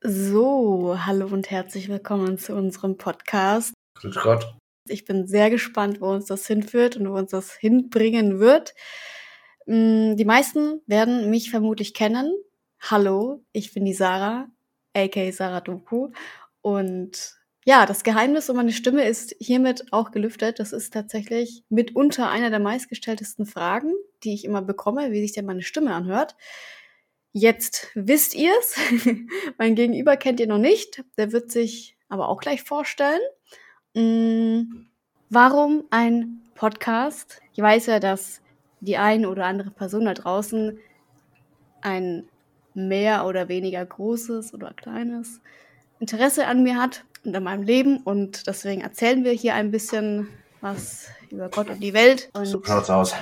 So, hallo und herzlich willkommen zu unserem Podcast. Grüß Gott. Ich bin sehr gespannt, wo uns das hinführt und wo uns das hinbringen wird. Mm, die meisten werden mich vermutlich kennen. Hallo, ich bin die Sarah, aka Sarah Doku. Und ja, das Geheimnis um meine Stimme ist hiermit auch gelüftet. Das ist tatsächlich mitunter einer der meistgestelltesten Fragen, die ich immer bekomme, wie sich denn meine Stimme anhört. Jetzt wisst ihr's. mein Gegenüber kennt ihr noch nicht. Der wird sich aber auch gleich vorstellen. Mm, warum ein Podcast? Ich weiß ja, dass die ein oder andere Person da draußen ein mehr oder weniger großes oder kleines Interesse an mir hat und an meinem Leben. Und deswegen erzählen wir hier ein bisschen was über Gott und die Welt. Und So schaut's aus.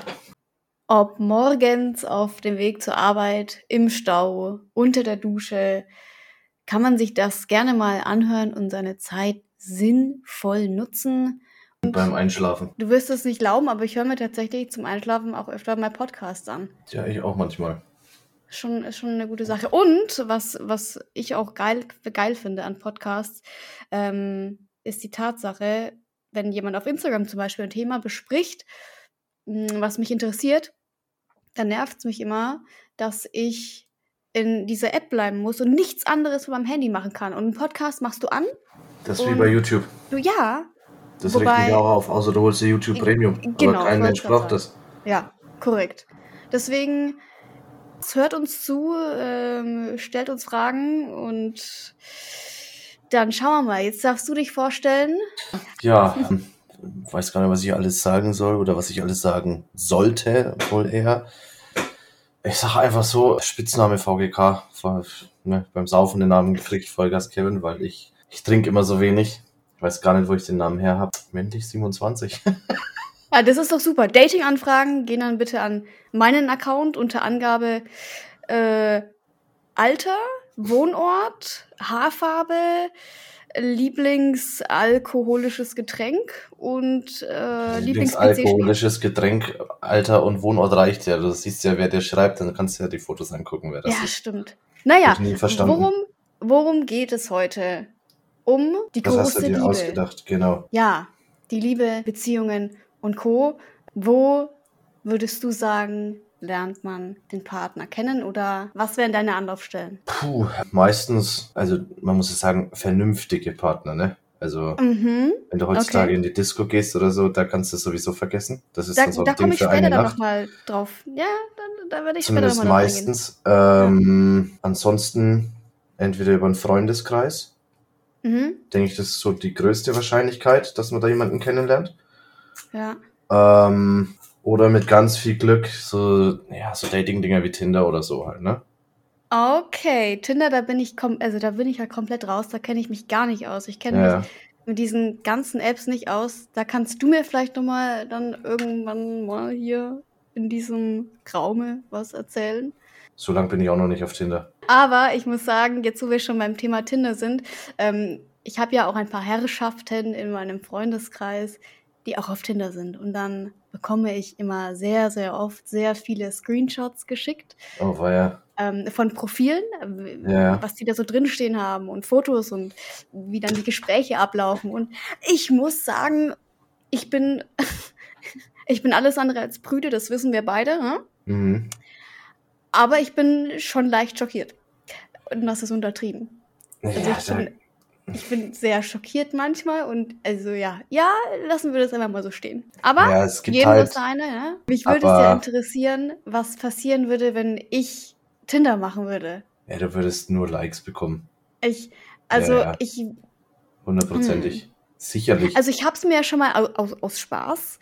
Ob morgens auf dem Weg zur Arbeit, im Stau, unter der Dusche, kann man sich das gerne mal anhören und seine Zeit sinnvoll nutzen. Und beim Einschlafen. Du wirst es nicht glauben, aber ich höre mir tatsächlich zum Einschlafen auch öfter mal Podcasts an. Ja, ich auch manchmal. Schon, ist schon eine gute Sache. Und was, was ich auch geil, geil finde an Podcasts, ähm, ist die Tatsache, wenn jemand auf Instagram zum Beispiel ein Thema bespricht, mh, was mich interessiert, dann nervt es mich immer, dass ich in dieser App bleiben muss und nichts anderes mit meinem Handy machen kann. Und einen Podcast machst du an? Das ist wie bei YouTube. Du ja, Das Wobei- regt mich auch auf, außer du holst dir YouTube Premium. Genau, Aber kein Mensch braucht das. Ja, korrekt. Deswegen es hört uns zu, ähm, stellt uns Fragen und dann schauen wir mal. Jetzt darfst du dich vorstellen. Ja, weiß gar nicht, was ich alles sagen soll oder was ich alles sagen sollte, wohl eher. Ich sag einfach so, Spitzname VGK. Vor- Ne, beim Saufen den Namen gekriegt, Vollgas Kevin, weil ich, ich trinke immer so wenig. Ich weiß gar nicht, wo ich den Namen her habe. Männlich 27. Ah, das ist doch super. Dating-Anfragen gehen dann bitte an meinen Account unter Angabe äh, Alter, Wohnort, Haarfarbe, Lieblingsalkoholisches Getränk und äh. Lieblingsalkoholisches Getränk, Alter und Wohnort reicht ja. Du siehst ja, wer dir schreibt, dann kannst du ja die Fotos angucken, wer das Ja, ist. stimmt. Naja, worum, worum geht es heute? Um die Das hast große du dir Liebe. ausgedacht, genau. Ja, die Liebe, Beziehungen und Co. Wo würdest du sagen, lernt man den Partner kennen oder was wären deine Anlaufstellen? Puh, meistens, also man muss es sagen, vernünftige Partner, ne? Also, Mhm. wenn du heutzutage Okay. in die Disco gehst oder so, da kannst du es sowieso vergessen. Das ist Da, dann so da ein komme Ding ich für später eine Nacht. nochmal drauf. Ja, dann, da werde ich Zumindest später nochmal meistens. Ähm, Ansonsten entweder über einen Freundeskreis. Mhm. Denke ich, das ist so die größte Wahrscheinlichkeit, dass man da jemanden kennenlernt. Ja. Ähm, oder mit ganz viel Glück so, ja, so Dating-Dinger wie Tinder oder so halt, ne? Okay, Tinder, da bin ich also da bin ich ja komplett raus, da kenne ich mich gar nicht aus. Ich kenne Ja, mich mit diesen ganzen Apps nicht aus. Da kannst du mir vielleicht nochmal dann irgendwann mal hier in diesem Raume was erzählen. so lang bin ich auch noch nicht auf Tinder. Aber ich muss sagen, jetzt wo wir schon beim Thema Tinder sind, ähm, ich habe ja auch ein paar Herrschaften in meinem Freundeskreis, die auch auf Tinder sind. Und dann bekomme ich immer sehr, sehr oft sehr viele Screenshots geschickt Oh, war ja. ähm, von Profilen, Ja. was die da so drinstehen haben und Fotos und wie dann die Gespräche ablaufen. Und ich muss sagen, ich bin, ich bin alles andere als prüde, das wissen wir beide. Hm? Mhm. Aber ich bin schon leicht schockiert. Und das ist untertrieben. Also Ja, ich, da, bin, ich bin sehr schockiert manchmal und also ja, ja, lassen wir das einfach mal so stehen. Aber ja, es gibt jedem halt. das seine, ja. Mich würde es ja interessieren, was passieren würde, wenn ich Tinder machen würde. Ja, du würdest nur Likes bekommen. Ich, also Ja, ja. ich, Hundertprozentig. Sicherlich. Hm. also ich habe es mir ja schon mal aus, aus, aus Spaß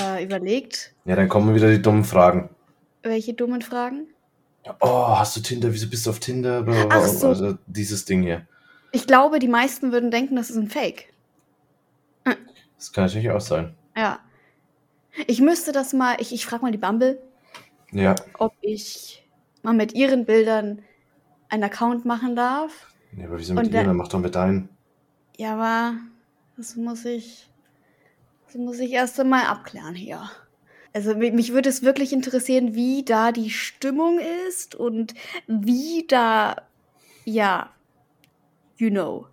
äh, überlegt. ja, dann kommen wieder die dummen Fragen. Welche dummen Fragen? Oh, hast du Tinder? Wieso bist du auf Tinder? Ach so. Also dieses Ding hier. Ich glaube, die meisten würden denken, das ist ein Fake. Das kann natürlich auch sein. Ja. Ich müsste das mal, ich, ich frage mal die Bumble, Ja. ob ich mal mit ihren Bildern einen Account machen darf. ja aber wieso mit Und ihr? der- Dann mach doch mit deinen. Ja, aber das muss ich, das muss ich erst einmal abklären hier. Also mi- mich würde es wirklich interessieren, wie da die Stimmung ist und wie da, ja, you know.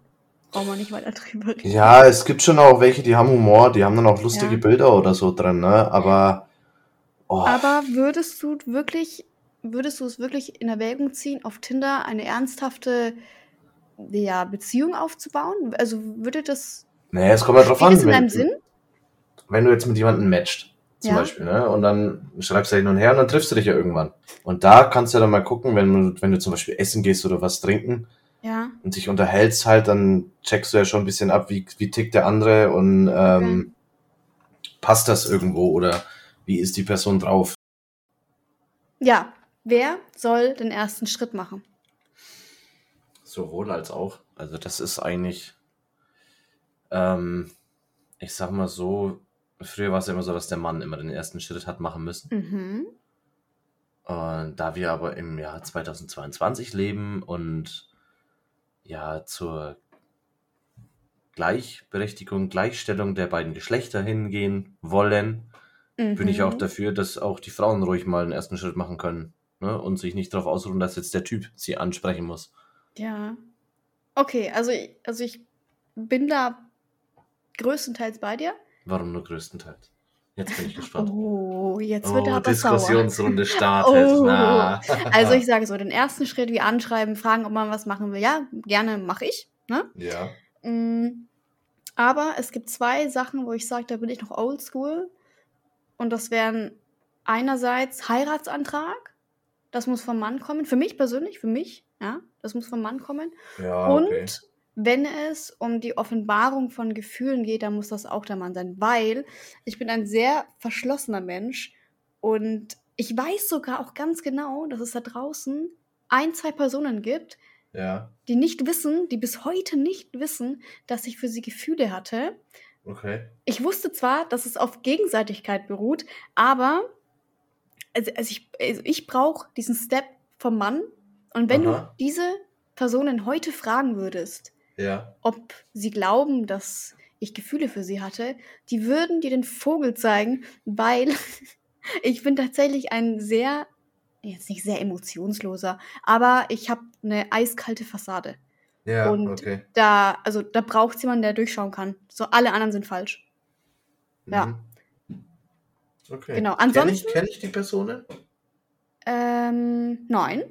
Brauchen wir nicht weiter drüber reden. Ja, es gibt schon auch welche, die haben Humor, die haben dann auch lustige Ja. Bilder oder so drin, ne? Aber. Oh, Aber würdest du wirklich, würdest du es wirklich in Erwägung ziehen, auf Tinder eine ernsthafte ja, Beziehung aufzubauen? Also würde das. nee, es kommt ja drauf an. das in wenn- deinem Sinn? wenn du jetzt mit jemandem matcht, zum Ja. Beispiel, ne? Und dann schreibst du hin und her und dann triffst du dich ja irgendwann. Und da kannst du dann mal gucken, wenn du, wenn du zum Beispiel essen gehst oder was trinken Ja. und dich unterhältst halt, dann checkst du ja schon ein bisschen ab, wie, wie tickt der andere und ähm, passt das irgendwo oder wie ist die Person drauf? Ja. Wer soll den ersten Schritt machen? Sowohl als auch. Also das ist eigentlich, ähm, ich sag mal so, früher war es ja immer so, dass der Mann immer den ersten Schritt hat machen müssen. Mhm. Und da wir aber im Jahr 2022 leben und ja zur Gleichberechtigung, Gleichstellung der beiden Geschlechter hingehen wollen, bin ich auch Mhm. dafür, dass auch die Frauen ruhig mal einen ersten Schritt machen können. Ne? Und sich nicht darauf ausruhen, dass jetzt der Typ sie ansprechen muss. Ja. Okay, also, also ich bin da größtenteils bei dir. Warum nur größtenteils? Jetzt bin ich gespannt. Oh, jetzt wird er Oh, aber sauer. Diskussionsrunde startet. Oh. Na. Also ich sage so, den ersten Schritt wie anschreiben, fragen, ob man was machen will. Ja, gerne mache ich. Ne? ja. Mm, Aber es gibt zwei Sachen, wo ich sage, da bin ich noch oldschool. Und das wären einerseits Heiratsantrag. Das muss vom Mann kommen. Für mich persönlich, für mich, ja, das muss vom Mann kommen. Ja, Und okay. Wenn es um die Offenbarung von Gefühlen geht, dann muss das auch der Mann sein, weil ich bin ein sehr verschlossener Mensch und ich weiß sogar auch ganz genau, dass es da draußen ein, zwei Personen gibt, Ja, die nicht wissen, die bis heute nicht wissen, dass ich für sie Gefühle hatte. okay. Ich wusste zwar, dass es auf Gegenseitigkeit beruht, aber also, also ich, also ich brauche diesen Step vom Mann. Und wenn Aha. du diese Personen heute fragen würdest, Ja. ob sie glauben, dass ich Gefühle für sie hatte, die würden dir den Vogel zeigen, weil ich bin tatsächlich ein sehr, jetzt nicht sehr emotionsloser, aber ich habe eine eiskalte Fassade. Ja, Und okay. Da, also da braucht jemanden, der durchschauen kann. So alle anderen sind falsch. ja. Mhm. Okay. Genau, Kenn ich, ansonsten- kenn ich die Personen? Ähm, nein.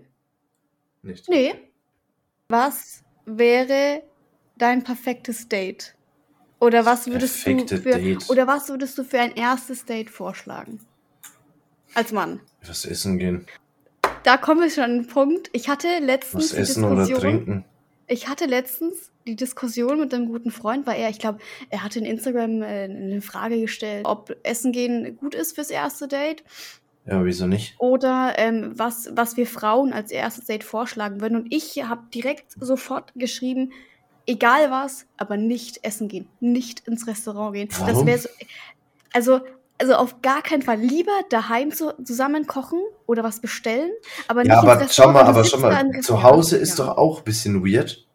Nicht. Nee. Was wäre dein perfektes Date? Oder was würdest Perfekte du für, Date. oder was würdest du für ein erstes Date vorschlagen? Als Mann. Was essen gehen? Da kommen wir schon an den Punkt. Ich hatte letztens Was die essen oder Diskussion. trinken? Ich hatte letztens die Diskussion mit einem guten Freund, weil er, ich glaube, er hatte in Instagram äh, eine Frage gestellt, ob Essen gehen gut ist fürs erste Date Ja, wieso nicht? oder ähm, was, was wir Frauen als erstes Date vorschlagen würden. Und ich habe direkt sofort geschrieben, egal was, aber nicht essen gehen, nicht ins Restaurant gehen. Das Warum? wäre so, also, also auf gar keinen Fall. Lieber daheim zu, zusammen kochen oder was bestellen, aber nicht Ja, ins aber schau mal, aber schau mal, zu. Hause ist Ja. doch auch ein bisschen weird,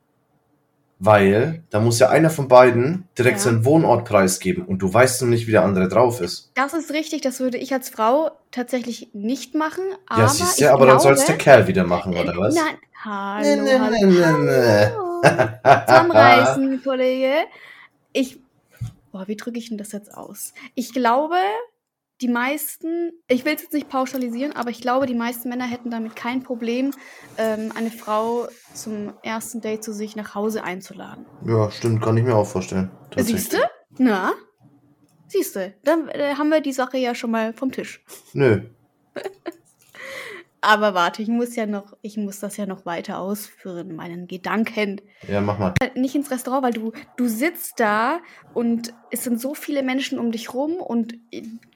weil da muss ja einer von beiden direkt Ja. seinen Wohnort preisgeben und du weißt noch nicht, wie der andere drauf ist. Das ist richtig, das würde ich als Frau tatsächlich nicht machen. Aber ja, siehst du, aber dann glaube, soll es der Kerl wieder machen, oder Äh, was? Nein, hallo, nee, nee, nee. hallo. Zusammenreißen, Kollege. Ich, boah, wie drücke ich denn das jetzt aus? Ich glaube, die meisten, ich will es jetzt nicht pauschalisieren, aber ich glaube, die meisten Männer hätten damit kein Problem, ähm, eine Frau zum ersten Date zu sich nach Hause einzuladen. Ja, stimmt, kann ich mir auch vorstellen. Siehst du? Na? Siehst du, dann äh, haben wir die Sache ja schon mal vom Tisch. Nö. Aber warte, ich muss ja noch, ich muss das ja noch weiter ausführen, meinen Gedanken. Ja, mach mal. Nicht ins Restaurant, weil du, du sitzt da und es sind so viele Menschen um dich rum und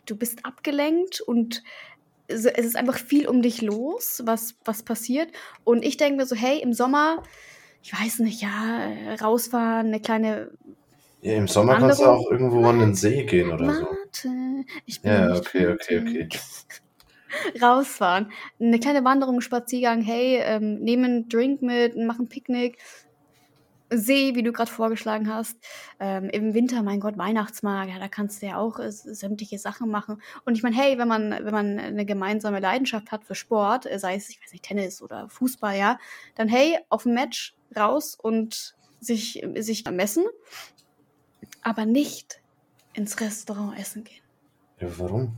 du bist abgelenkt und es ist einfach viel um dich los, was, was passiert. Und ich denke mir so, hey, im Sommer, ich weiß nicht, ja, rausfahren, eine kleine Ja, Im Sommer kannst du Wanderung? auch irgendwo an den See gehen oder so. Warte, ich bin Ja, okay, okay, okay. Rausfahren. Eine kleine Wanderung, Spaziergang, hey, ähm, nehmen einen Drink mit, machen Picknick. See, wie du gerade vorgeschlagen hast. Ähm, Im Winter, mein Gott, Weihnachtsmarkt, ja, da kannst du ja auch äh, sämtliche Sachen machen. Und ich meine, hey, wenn man, wenn man eine gemeinsame Leidenschaft hat für Sport, äh, sei es, ich weiß nicht, Tennis oder Fußball, ja, dann hey, auf ein Match raus und sich, sich messen, aber nicht ins Restaurant essen gehen. Ja, warum?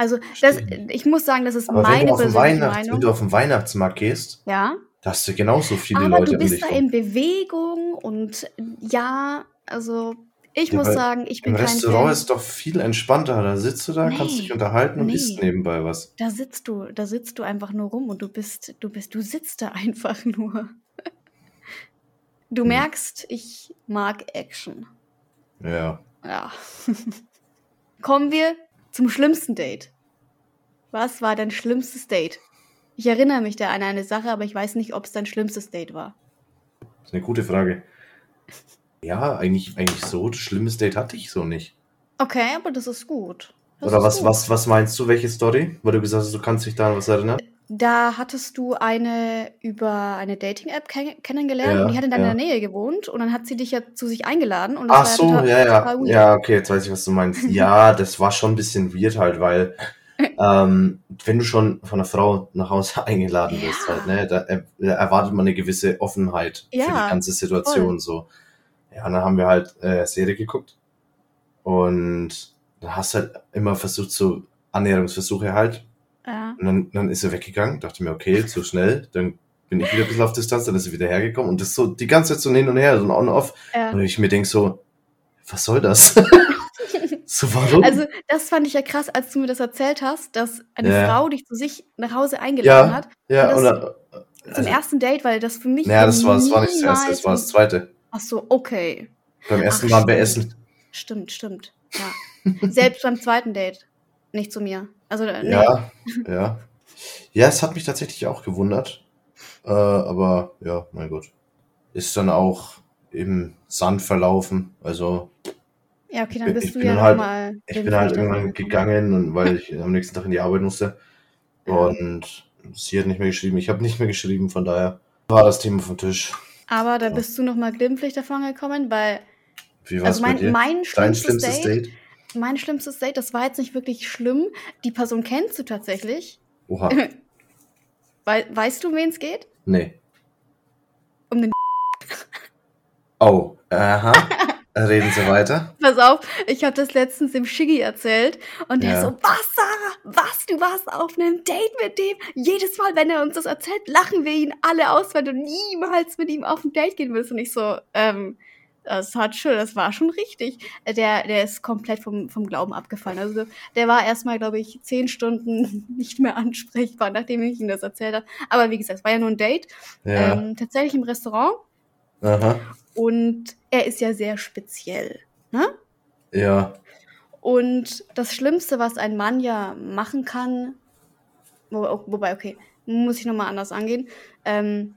Also, das, ich muss sagen, das ist Aber wenn meine du, den persönliche Weihnachts-, wenn Meinung. du auf den Weihnachtsmarkt gehst, Ja, da hast du genauso viele aber Leute du um bist da in Bewegung und ja, also ich Ja, muss sagen, ich bin Im kein Restaurant Fan. ist doch viel entspannter. Da sitzt du da, kannst dich Nee, unterhalten und isst nee. nebenbei was. Da sitzt du, da sitzt du einfach nur rum und du bist, du bist, du sitzt da einfach nur. Du Hm. merkst, ich mag Action. Ja. Ja. Kommen wir zum schlimmsten Date. Was war dein schlimmstes Date? Ich erinnere mich da an eine Sache, aber ich weiß nicht, ob es dein schlimmstes Date war. Das ist eine gute Frage. Ja, eigentlich, eigentlich so. Das schlimmes Date hatte ich so nicht. Okay, aber das ist gut. Das Oder ist was, gut. was, was meinst du, welche Story? Weil du gesagt hast, du kannst dich da an was erinnern? Da hattest du eine über eine Dating-App kenn kennengelernt und die Ja, hat in deiner ja. Nähe gewohnt und dann hat sie dich ja zu sich eingeladen und das Ach war so, ja, ja. Ja, okay, jetzt weiß ich, was du meinst. Ja, das war schon ein bisschen weird halt, weil ähm, wenn du schon von einer Frau nach Hause eingeladen wirst, Ja. halt, ne, da, da erwartet man eine gewisse Offenheit für die Ja, ganze Situation so. Ja, und dann haben wir halt äh, Serie geguckt und dann hast du halt immer versucht, so Annäherungsversuche halt Ja. und dann, dann ist er weggegangen, dachte mir, okay, zu schnell, dann bin ich wieder ein bisschen auf Distanz, dann ist er wieder hergekommen und das so die ganze Zeit so hin und her, so ein on off Ja. und ich mir denk so, was soll das? so, warum? Also, das fand ich ja krass, als du mir das erzählt hast, dass eine Ja. Frau dich zu sich nach Hause eingeladen ja, hat. ja, dann, Zum also, ersten Date, weil das für mich. ja, das war, das war nicht das erste, das war das zweite. Ach so, okay. Beim ersten Ach, waren wir stimmt. essen. Stimmt, stimmt. Ja. Selbst beim zweiten Date. Nicht zu mir. Also, äh, nee. Ja, ja. Ja, es hat mich tatsächlich auch gewundert. Äh, aber ja, mein Gott. Ist dann auch im Sand verlaufen. Also Ja, okay, dann Ich bist bin du ja halt- nochmal. ich bin halt irgendwann gegangen, und weil ich am nächsten Tag in die Arbeit musste. Und sie hat nicht mehr geschrieben. Ich habe nicht mehr geschrieben, von daher war das Thema vom Tisch. Aber da Ja. bist du nochmal glimpflich davon gekommen, weil. Wie war Also bei mein, dir? mein Dein schlimmstes, schlimmstes Date, Date? Mein schlimmstes Date, das war jetzt nicht wirklich schlimm. Die Person kennst du tatsächlich. Oha. Wei weißt du, um wen es geht? Nee. Um den. Oh, aha. Reden Sie weiter. Pass auf, ich habe das letztens dem Shiggy erzählt und der Ja. so, was, Sarah, was, du warst auf einem Date mit dem? Jedes Mal, wenn er uns das erzählt, lachen wir ihn alle aus, weil du niemals mit ihm auf ein Date gehen willst. Und ich so, ähm, das hat schon, das war schon richtig. Äh, Der, der ist komplett vom, vom Glauben abgefallen. Also der war erstmal, glaube ich, zehn Stunden nicht mehr ansprechbar, nachdem ich ihm das erzählt habe. Aber wie gesagt, es war ja nur ein Date. Ja. Ähm, tatsächlich im Restaurant. Aha. Und er ist ja sehr speziell. Ne? Ja. Und das Schlimmste, was ein Mann ja machen kann, wo, wobei, okay, muss ich nochmal anders angehen. Ähm,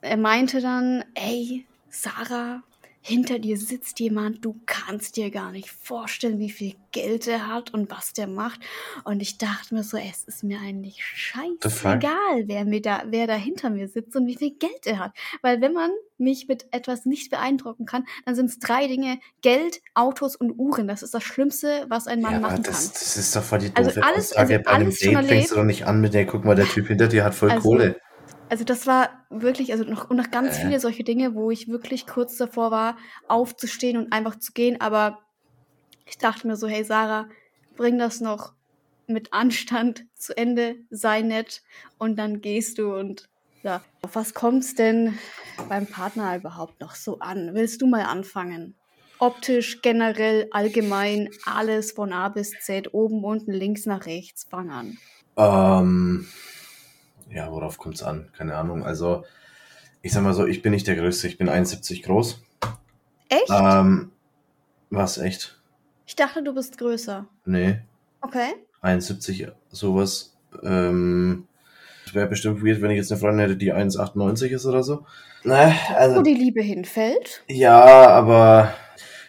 er meinte dann, ey, Sarah, hinter dir sitzt jemand, du kannst dir gar nicht vorstellen, wie viel Geld er hat und was der macht. Und ich dachte mir so, es ist mir eigentlich scheißegal, wer, mir da, wer da hinter mir sitzt und wie viel Geld er hat. Weil wenn man mich mit etwas nicht beeindrucken kann, dann sind es drei Dinge, Geld, Autos und Uhren. Das ist das Schlimmste, was ein Mann ja, machen das, kann. das ist doch voll die Also doofe alles- Aussage. also Bei einem alles schon Date fängst du doch nicht an mit der, guck mal, der Typ hinter dir hat voll Also, Kohle. Also das war wirklich, also noch, und noch ganz Äh. viele solche Dinge, wo ich wirklich kurz davor war, aufzustehen und einfach zu gehen. Aber ich dachte mir so, hey Sarah, bring das noch mit Anstand zu Ende, sei nett und dann gehst du und ja. Auf was kommt's denn beim Partner überhaupt noch so an? Willst du mal anfangen? Optisch, generell, allgemein, alles von A bis Z, oben, unten, links nach rechts, fang an. Ähm, ja, worauf kommt's an? Keine Ahnung. Also, ich sag mal so, ich bin nicht der Größte. Ich bin 71 groß. Echt? Ähm, was, echt? Ich dachte, du bist größer. Nee. Okay. 71, sowas. Ähm, es wäre bestimmt weird, wenn ich jetzt eine Freundin hätte, die 1,98 ist oder so. Ne, Wo also, die Liebe hinfällt. ja, aber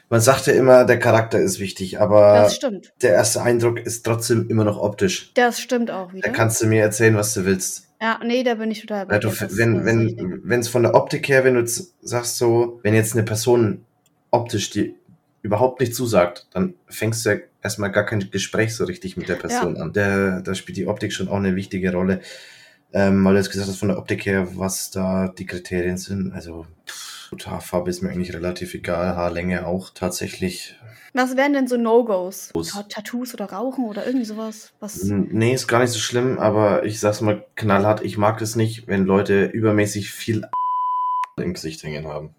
man sagt ja immer, der Charakter ist wichtig, aber Das stimmt. der erste Eindruck ist trotzdem immer noch optisch. Das stimmt auch wieder. Da kannst du mir erzählen, was du willst. Ja, nee, da bin ich total dir. Das- wenn, wenn, wenn es von der Optik her, wenn du sagst so, wenn jetzt eine Person optisch die überhaupt nicht zusagt, dann fängst du ja erstmal gar kein Gespräch so richtig mit der Person an. Der, da spielt die Optik schon auch eine wichtige Rolle. Ähm, weil du jetzt gesagt hast, von der Optik her, was da die Kriterien sind. Also, pff, Gut, Haarfarbe ist mir eigentlich relativ egal, Haarlänge auch tatsächlich. Was wären denn so No-Gos? Tattoos oder Rauchen oder irgendwie sowas? Was? Nee, ist gar nicht so schlimm, aber ich sag's mal knallhart, ich mag es nicht, wenn Leute übermäßig viel im Gesicht hängen haben.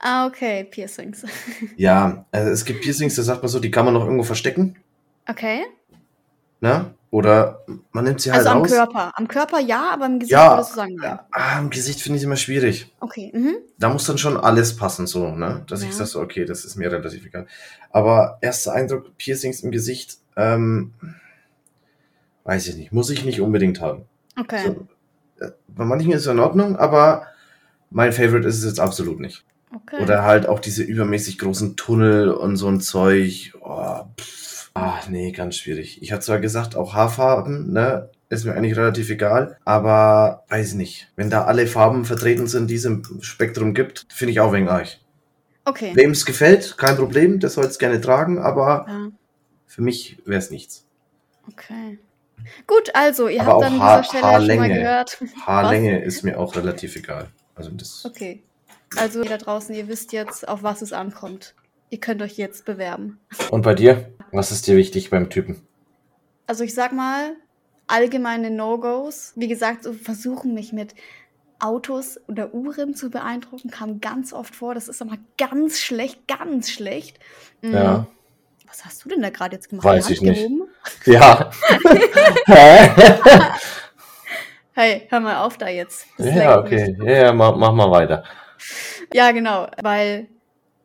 Ah, okay, Piercings. Ja, also es gibt Piercings, da sagt man so, die kann man noch irgendwo verstecken, Okay. ne? Oder man nimmt sie halt Also am raus. Körper. Am Körper ja, aber im Gesicht Ja, würdest du sagen nein. Ja, ah, im Gesicht finde ich immer schwierig. Okay. Mhm. Da muss dann schon alles passen, so, ne? Dass ich Ja. sag so, okay, das ist mir relativ egal. Aber erster Eindruck, Piercings im Gesicht, ähm, weiß ich nicht, muss ich nicht unbedingt haben. Okay. So, äh, bei manchen ist es in Ordnung, aber mein Favorite ist es jetzt absolut nicht. okay. Oder halt auch diese übermäßig großen Tunnel und so ein Zeug. Oh, pff. Ah, nee, ganz schwierig. Ich hatte zwar gesagt, auch Haarfarben, ne? Ist mir eigentlich relativ egal, aber weiß ich nicht. Wenn da alle Farben vertreten sind, die es im Spektrum gibt, finde ich auch wegen arg. okay. Wem es gefällt, kein Problem, der soll es gerne tragen, aber Ja, für mich wäre es nichts. okay. Gut, also, ihr Aber habt dann an Haar- dieser Stelle ja schon mal Haarlänge. gehört. Haarlänge ist mir auch relativ egal. Also das. Okay. Also, ihr da draußen, ihr wisst jetzt, auf was es ankommt. Ihr könnt euch jetzt bewerben. Und bei dir? Was ist dir wichtig beim Typen? Also, ich sag mal, allgemeine No-Gos. Wie gesagt, so versuchen mich mit Autos oder Uhren zu beeindrucken, kam ganz oft vor. Das ist aber ganz schlecht, ganz schlecht. Mm, Ja. Was hast du denn da gerade jetzt gemacht? Weiß ich Hand nicht. gehoben? Ja. Hey, hör mal auf da jetzt. Das ja, okay. Ja, ja, mach, mach mal weiter. Ja, genau, weil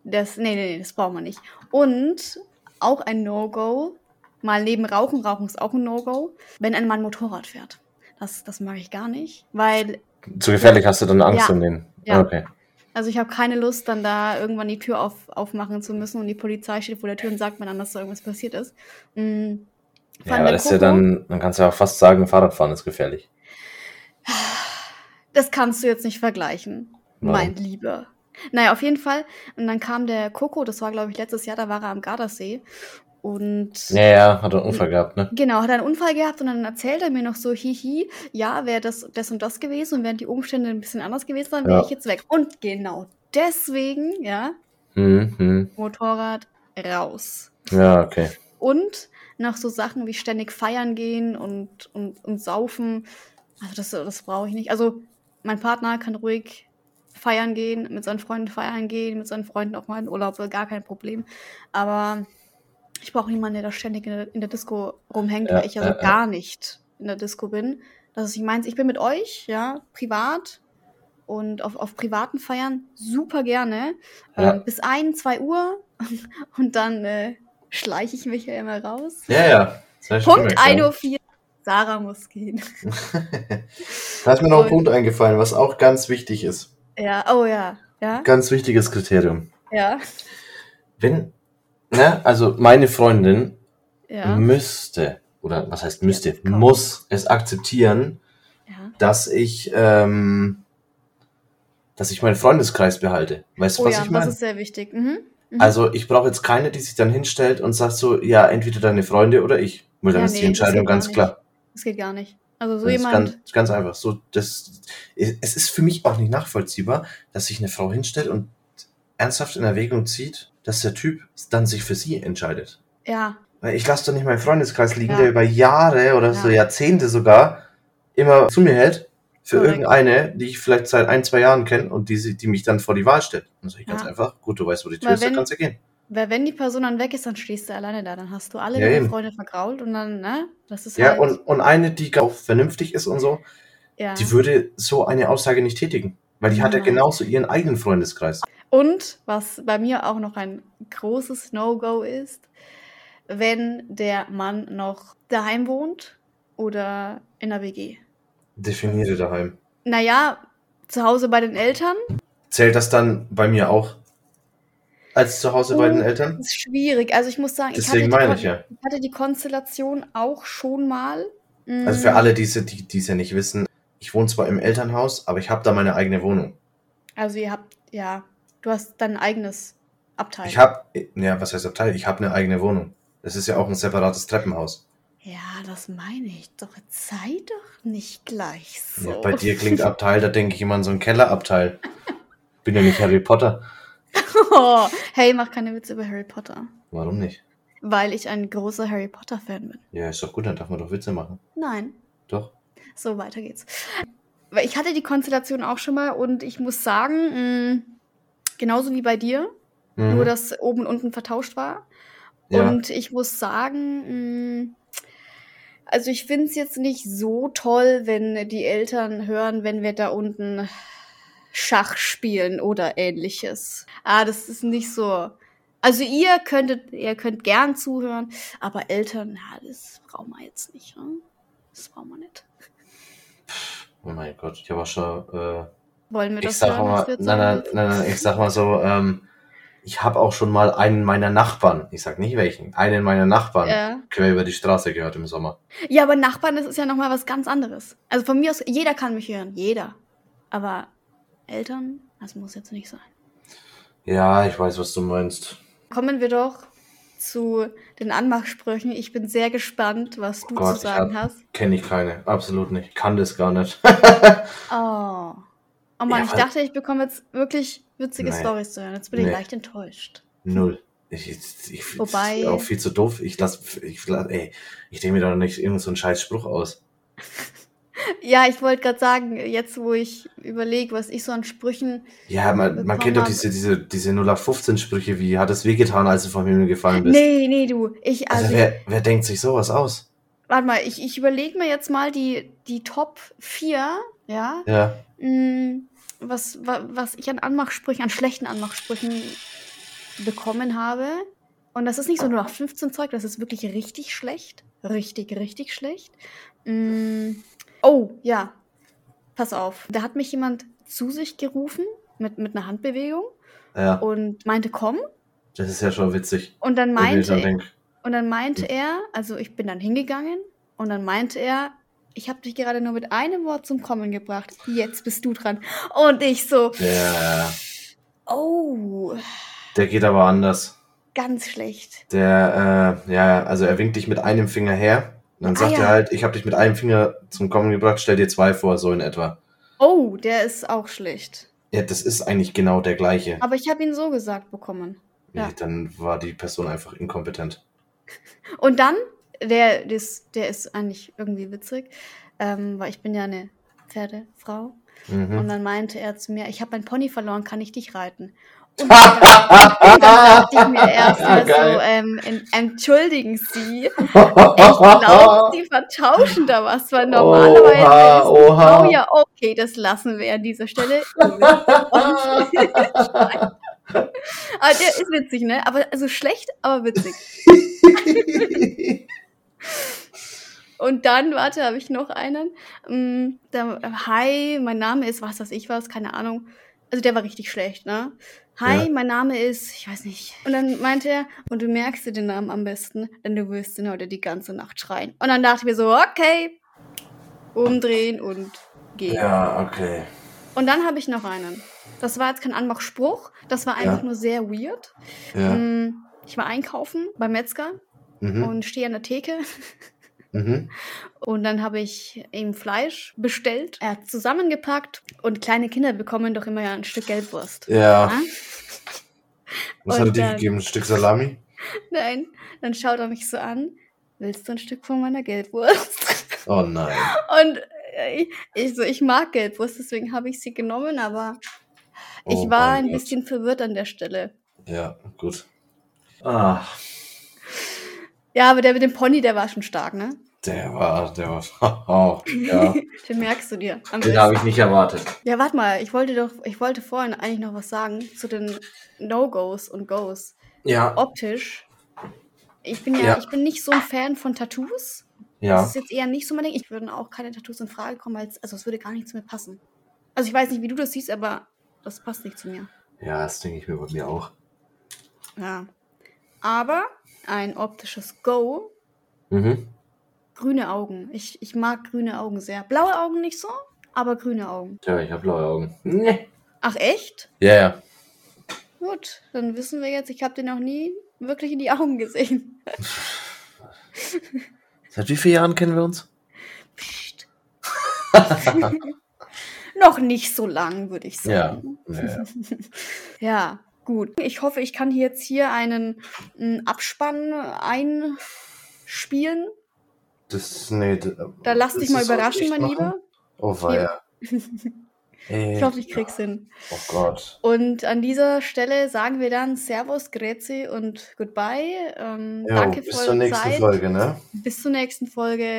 das, nee, nee, nee, das brauchen wir nicht. Und auch ein No-Go, mal neben Rauchen, Rauchen ist auch ein No-Go, wenn ein Mann Motorrad fährt. Das, das mag ich gar nicht, weil, Zu gefährlich hast du dann Angst Ja. um den. Ja. Okay. also ich habe keine Lust, dann da irgendwann die Tür auf, aufmachen zu müssen und die Polizei steht vor der Tür und sagt mir dann, dass da irgendwas passiert ist. Vor Ja, aber das ist ja dann, man kann es ja auch fast sagen, Fahrradfahren ist gefährlich. Das kannst du jetzt nicht vergleichen, Warum? mein Lieber. Naja, auf jeden Fall. Und dann kam der Coco, das war, glaube ich, letztes Jahr, da war er am Gardasee. Und Ja, ja, hat einen Unfall gehabt, ne? Genau, hat einen Unfall gehabt und dann erzählt er mir noch so, hihi, ja, wäre das, das und das gewesen und wären die Umstände ein bisschen anders gewesen, dann wäre Ja. ich jetzt weg. Und genau deswegen, ja, Hm, hm. Motorrad raus. Ja, okay. Und noch so Sachen wie ständig feiern gehen und, und, und saufen, also das, das brauche ich nicht. Also mein Partner kann ruhig feiern gehen, mit seinen Freunden feiern gehen, mit seinen Freunden auch mal in Urlaub, gar kein Problem. Aber ich brauche niemanden, der da ständig in der, in der Disco rumhängt, Ja, weil ich also ja, ja. gar nicht in der Disco bin. Das ist, ich meins, ich bin mit euch, ja, privat und auf, auf privaten Feiern super gerne. Ja. Ähm, bis ein, zwei Uhr und dann äh, schleiche ich mich ja immer raus. Ja, ja. Punkt gemerkt, 1.04 Uhr. Sarah muss gehen. Da ist mir noch ein Punkt eingefallen, was auch ganz wichtig ist. Ja, oh ja. Ja, Ganz wichtiges Kriterium. ja, Wenn, ne, also meine Freundin ja. müsste, oder was heißt müsste, komm. muss es akzeptieren, ja. dass ich, ähm, dass ich meinen Freundeskreis behalte. Weißt du, Oh was ja, ich das meine? ist sehr wichtig. Mhm. Mhm. Also ich brauche jetzt keine, die sich dann hinstellt und sagt so, ja, entweder deine Freunde oder ich. Weil dann Ja, ist die das Entscheidung ganz klar. Das geht gar nicht. Also so jemand. ganz, ganz einfach. So, das, es ist für mich auch nicht nachvollziehbar, dass sich eine Frau hinstellt und ernsthaft in Erwägung zieht, dass der Typ dann sich für sie entscheidet. Ja, Weil ich lasse doch nicht meinen Freundeskreis liegen, Ja. der über Jahre oder so Ja. Jahrzehnte sogar immer zu mir hält für Korrekt. irgendeine, die ich vielleicht seit ein, zwei Jahren kenne und die, sie- die mich dann vor die Wahl stellt. Dann sage ich ganz Ja. einfach, gut, du weißt, wo die Tür Weil ist, dann kannst du gehen. Weil wenn die Person dann weg ist, dann stehst du alleine da. Dann hast du alle Ja, deine. Freunde vergrault und dann, ne? Das ist Ja, halt. und, und eine, die auch vernünftig ist und so, ja. die würde so eine Aussage nicht tätigen. Weil die hat ja genauso ihren eigenen Freundeskreis. Und was bei mir auch noch ein großes No-Go ist, wenn der Mann noch daheim wohnt oder in der WG. Definiere daheim. Naja, zu Hause bei den Eltern Zählt das dann bei mir auch als zu Hause bei den Eltern? ist schwierig. Also ich muss sagen, ich hatte, Deswegen die meine Kon- ich ja. ich hatte die Konstellation auch schon mal. Also für Mm, alle, diese, die die es ja nicht wissen, ich wohne zwar im Elternhaus, aber ich habe da meine eigene Wohnung. Also ihr habt, ja, du hast dein eigenes Abteil. Ich habe, ja, was heißt Abteil? Ich habe eine eigene Wohnung. Das ist ja auch ein separates Treppenhaus. ja, das meine ich. Doch jetzt sei doch nicht gleich so. Ja, bei dir klingt Abteil, da denke ich immer an so ein Kellerabteil. bin ja nicht Harry Potter. Oh, hey, mach keine Witze über Harry Potter. Warum nicht? Weil ich ein großer Harry Potter-Fan bin. Ja, ist doch gut, dann darf man doch Witze machen. Nein. Doch. So, weiter geht's. Ich hatte die Konstellation auch schon mal und ich muss sagen, mh, genauso wie bei dir, Mhm. nur dass oben und unten vertauscht war. ja. Und ich muss sagen, mh, also ich finde es jetzt nicht so toll, wenn die Eltern hören, wenn wir da unten Schach spielen oder ähnliches. Ah, das ist nicht so. Also ihr könntet, ihr könnt gern zuhören, aber Eltern, ja, das brauchen wir jetzt nicht. Ne? Das brauchen wir nicht. oh mein Gott, ich habe auch schon. Äh, Wollen wir das sag hören, mal, nein, nein, sagen? nein, nein, ich sag mal so, ähm, ich habe auch schon mal einen meiner Nachbarn, ich sag nicht welchen, einen meiner Nachbarn Ja. quer über die Straße gehört im Sommer. ja, aber Nachbarn, das ist ja nochmal was ganz anderes. Also von mir aus, jeder kann mich hören, jeder. Aber Eltern, das muss jetzt nicht sein. Ja, ich weiß, was du meinst. Kommen wir doch zu den Anmachsprüchen. Ich bin sehr gespannt, was du Oh Gott, zu sagen ich hab- hast. Kenne ich keine, absolut nicht. Kann das gar nicht. Oh. Oh Mann, Ja, ich weil- dachte, ich bekomme jetzt wirklich witzige Nee. Stories zu hören. Jetzt bin ich Nee. leicht enttäuscht. Null. Ich, ich, ich Wobei- auch viel zu doof. Ich lass, ich, ey, ich denke mir doch nicht irgendeinen so einen scheiß Spruch aus. Ja, ich wollte gerade sagen, jetzt wo ich überlege, was ich so an Sprüchen. Ja, man, man kennt doch diese, diese, diese 0815-Sprüche, wie hat es wehgetan, als du vom Himmel gefallen bist. Nee, nee, du. Ich, also, Also wer, wer denkt sich sowas aus? warte mal, ich, ich überlege mir jetzt mal die, die Top 4, ja, Ja. Mm, was, wa, was ich an Anmachsprüchen, an schlechten Anmachsprüchen bekommen habe. Und das ist nicht so nur nach 15 Zeug, das ist wirklich richtig schlecht. Richtig, richtig schlecht. Mm, oh, ja. Pass auf. Da hat mich jemand zu sich gerufen mit, mit einer Handbewegung Ja, und meinte, komm. das ist ja schon witzig. Und dann meinte, dann denk, und dann meinte er, also ich bin dann hingegangen und dann meinte er, ich habe dich gerade nur mit einem Wort zum Kommen gebracht. Jetzt bist du dran. Und ich so, der, oh, der geht aber anders. ganz schlecht. Der, äh, ja, also er winkt dich mit einem Finger her. Und dann Ah, sagt ja. er halt, ich habe dich mit einem Finger zum Kommen gebracht, stell dir zwei vor, so in etwa. Oh, der ist auch schlecht. Ja, das ist eigentlich genau der gleiche. Aber ich habe ihn so gesagt bekommen. ja. Nee, Dann war die Person einfach inkompetent. Und dann, der, der, ist, der ist eigentlich irgendwie witzig, ähm, weil ich bin ja eine Pferdefrau. Und Mhm. dann meinte er zu mir, ich habe mein Pony verloren, kann ich dich reiten? Und dann, dachte ich mir erst mal so, ähm, en- entschuldigen Sie, ich glaube, Sie vertauschen da was, weil normalerweise Oha, oha. Oh ja, okay, das lassen wir an dieser Stelle. aber der ist witzig, ne? Aber also schlecht, aber witzig. Und dann, warte, habe ich noch einen. Mm, Da, hi, mein Name ist, was weiß ich was, keine Ahnung. Also der war richtig schlecht, ne? Hi, Ja. mein Name ist, ich weiß nicht. Und dann meinte er, und du merkst dir den Namen am besten, denn du wirst ihn heute die ganze Nacht schreien. Und dann dachte ich mir so, okay, umdrehen und gehen. ja, okay. Und dann habe ich noch einen. Das war jetzt kein Anmachspruch, das war einfach Ja. nur sehr weird. Ja. Mm, Ich war einkaufen beim Metzger Mhm. und stehe an der Theke Mhm. und dann habe ich ihm Fleisch bestellt. Er hat zusammengepackt und kleine Kinder bekommen doch immer ja ein Stück Gelbwurst. Ja. Ja? Was hat er dir gegeben? Ein Stück Salami? Nein, dann schaut er mich so an. Willst du ein Stück von meiner Gelbwurst? Oh nein. Und äh, ich, ich, so, ich mag Gelbwurst, deswegen habe ich sie genommen, aber ich Oh war ein Gott. bisschen verwirrt an der Stelle. Ja, gut. Ah, Ja, aber der mit dem Pony, der war schon stark, ne? der war, der war. Oh, ja. Den merkst du dir. Den habe ich nicht erwartet. Ja, warte mal, ich wollte doch, ich wollte vorhin eigentlich noch was sagen zu den No-Gos und Goes. Ja. Optisch. Ich bin ja, Ja. ich bin nicht so ein Fan von Tattoos. Das Ja. ist jetzt eher nicht so mein Ding. Ich würde auch keine Tattoos in Frage kommen, als, also es würde gar nicht zu mir passen. Also ich weiß nicht, wie du das siehst, aber das passt nicht zu mir. Ja, das denke ich mir bei mir auch. Ja. Aber ein optisches Go, Mhm. grüne Augen. Ich, ich mag grüne Augen sehr. Blaue Augen nicht so, aber grüne Augen. Tja, ich habe blaue Augen. Nee. Ach echt? Ja, ja. Gut, dann wissen wir jetzt, ich habe den noch nie wirklich in die Augen gesehen. Seit wie vielen Jahren kennen wir uns? Psst. noch nicht so lang, würde ich Ja. sagen. Ja. ja. Ja, gut. Ich hoffe, ich kann jetzt hier einen, einen Abspann einspielen. Das, nee, Da lass dich mal überraschen, mein machen? Lieber. Oh, weia. Ich hoffe, ich krieg's hin. Oh Gott. Und an dieser Stelle sagen wir dann Servus, Grüezi und Goodbye. Ähm, Jo, danke für bis zur nächsten Zeit. Folge, ne? Bis zur nächsten Folge.